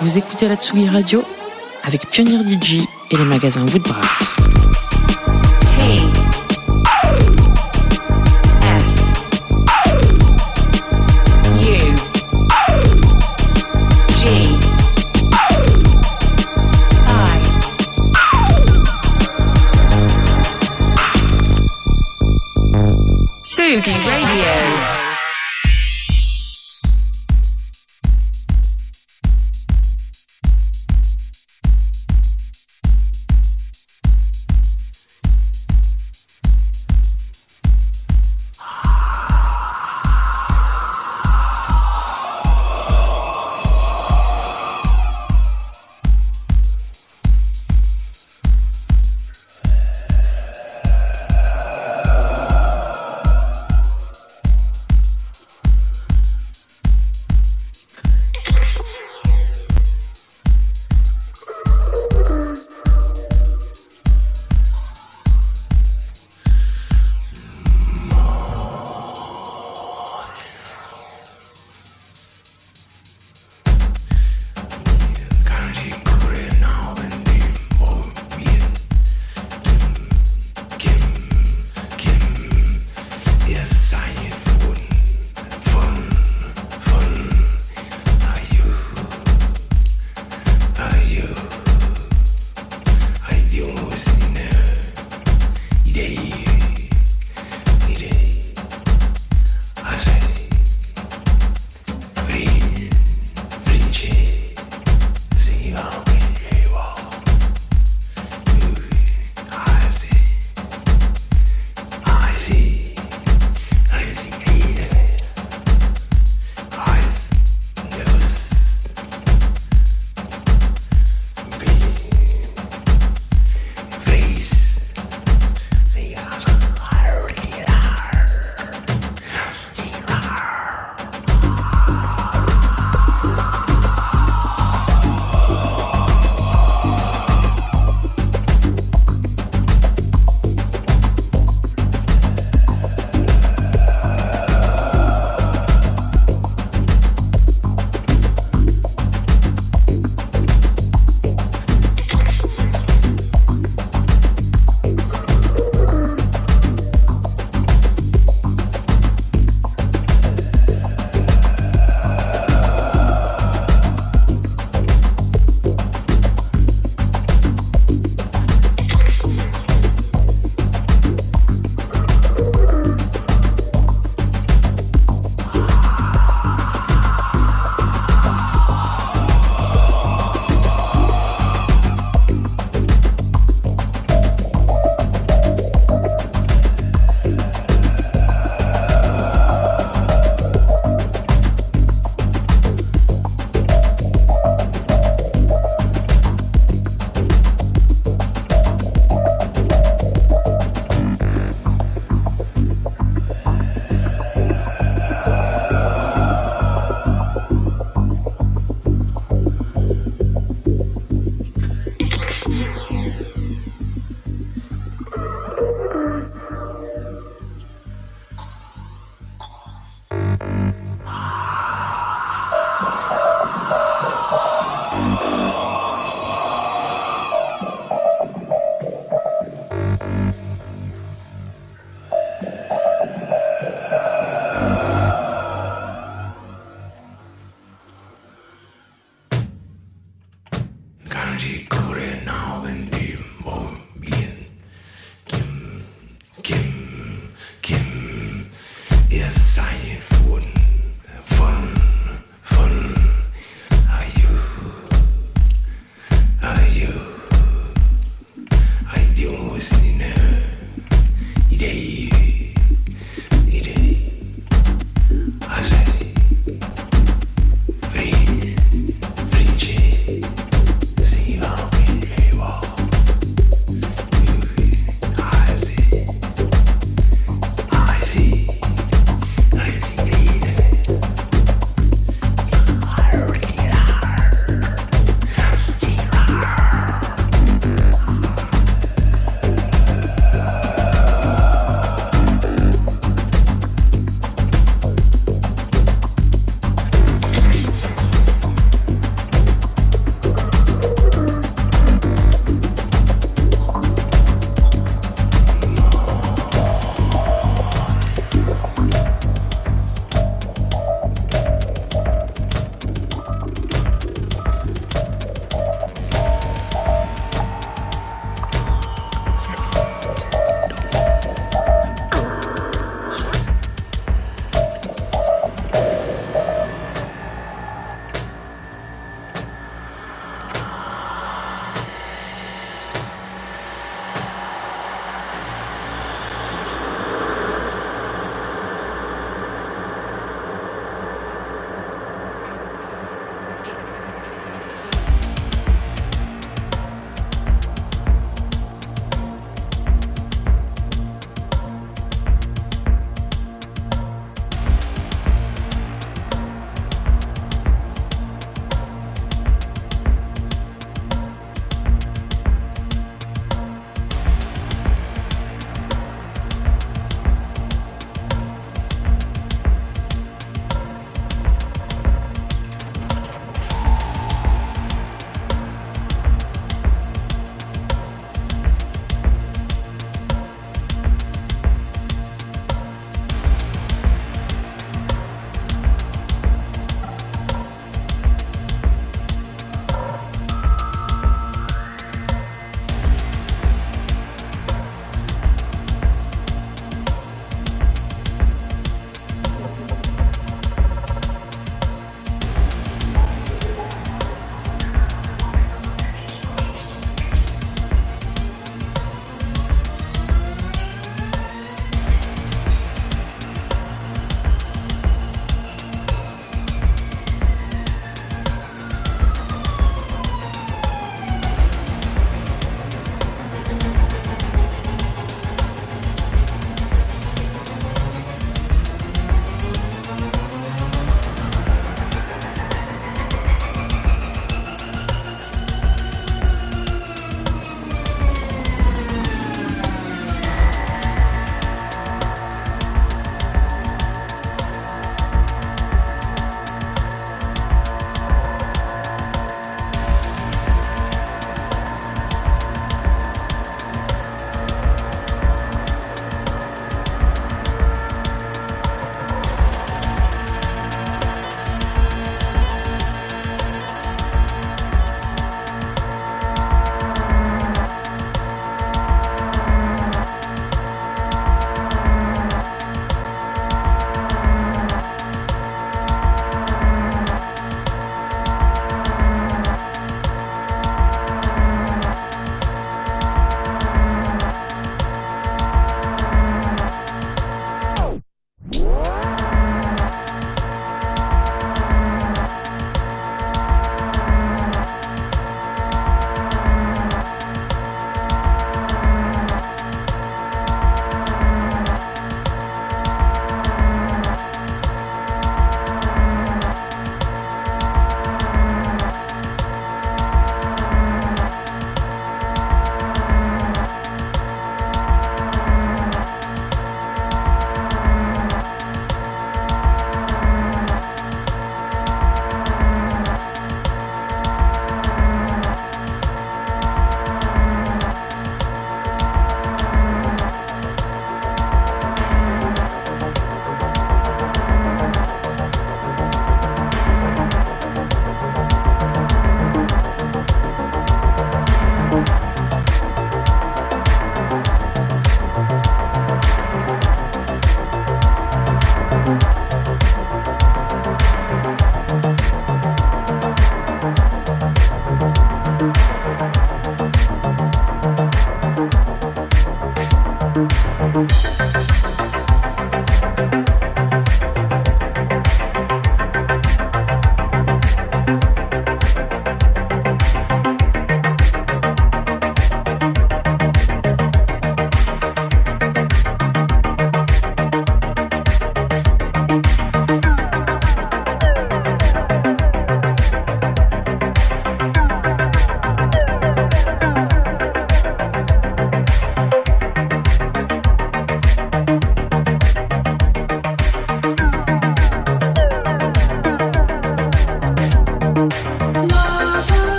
Vous écoutez la Tsugi Radio avec Pionnier DJ et les magasins Woodbrass. T S U G I Sugi Radio.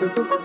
thank you.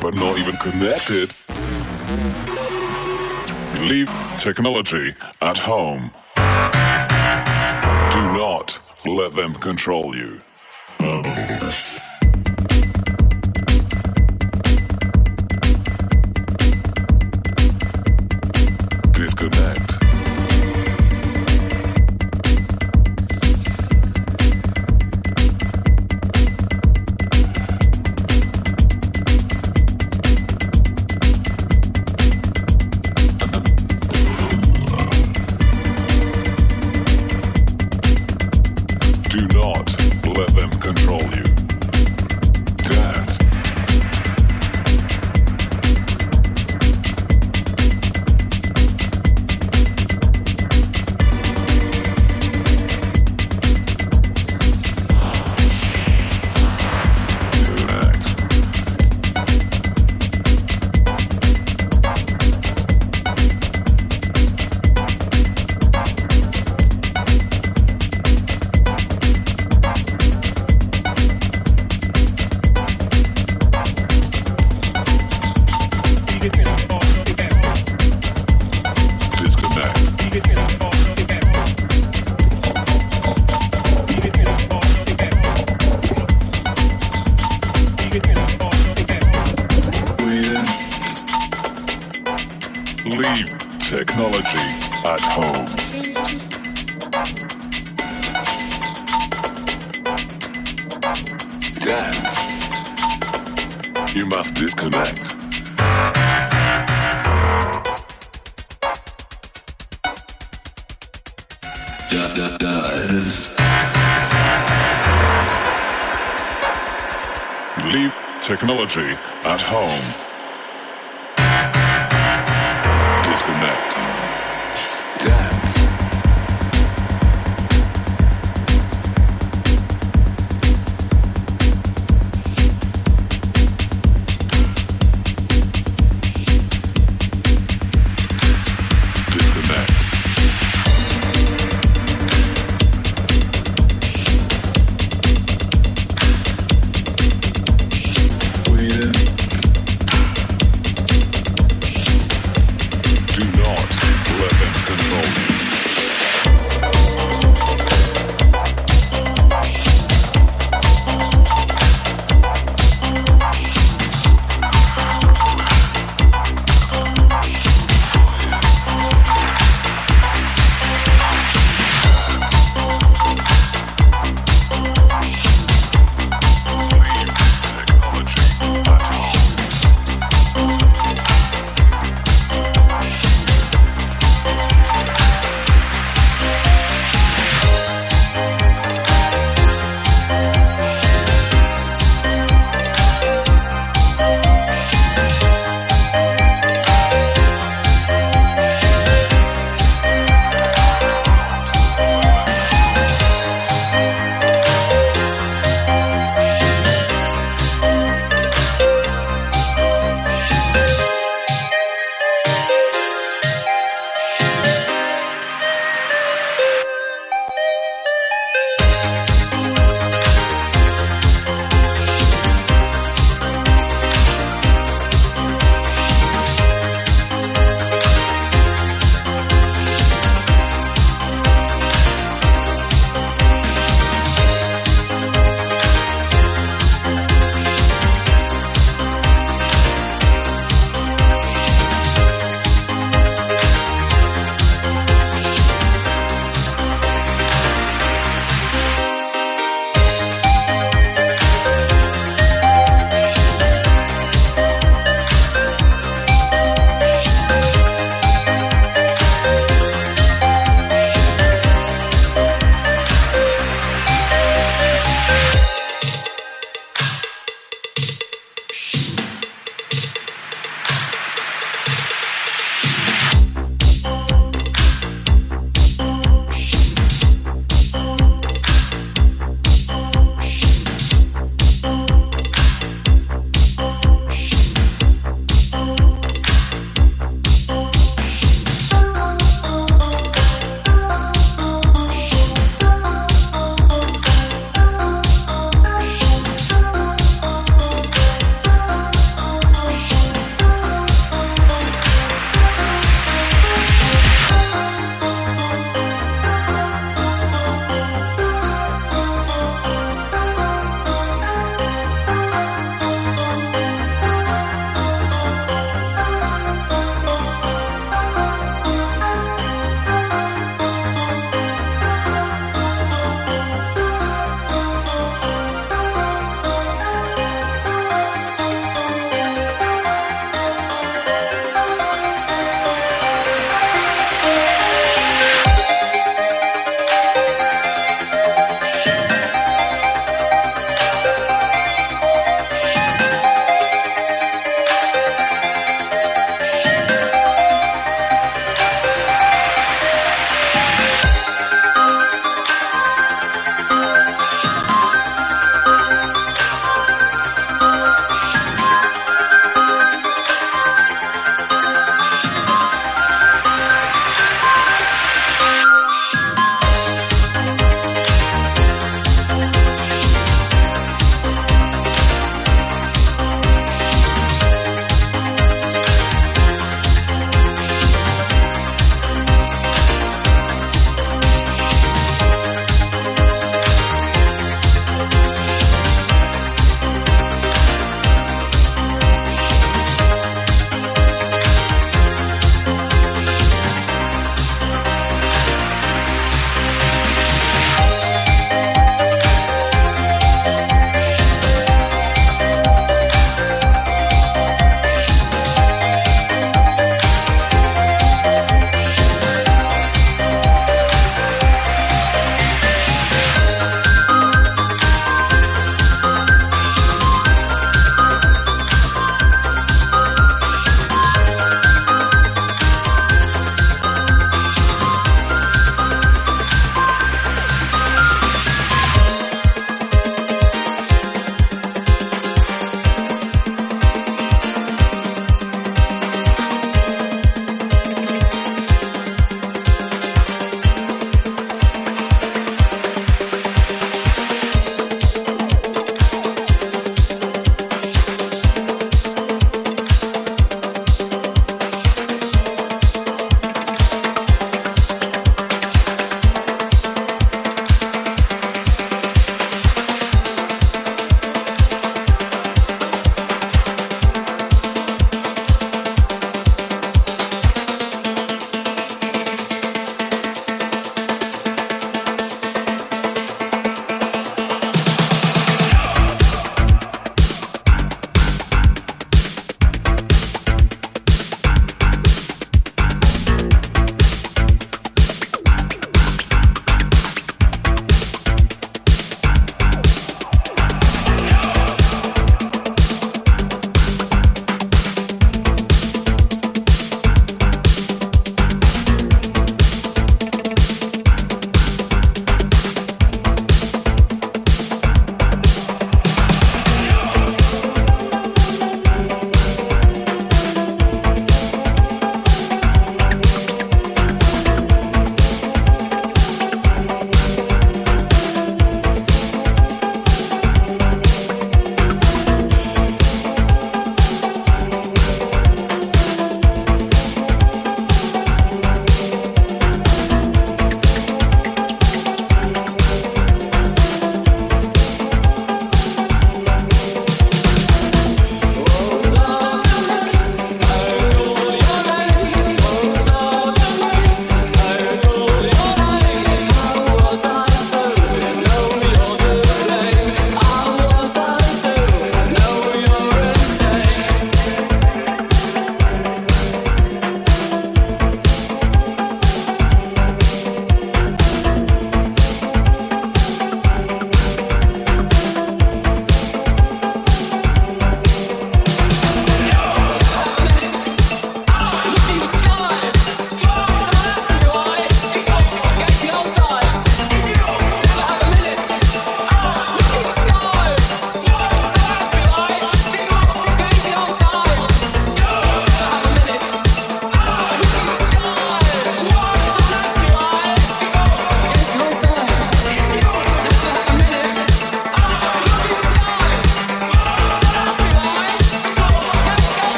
but not even connected? Leave technology at home. Do not let them control you.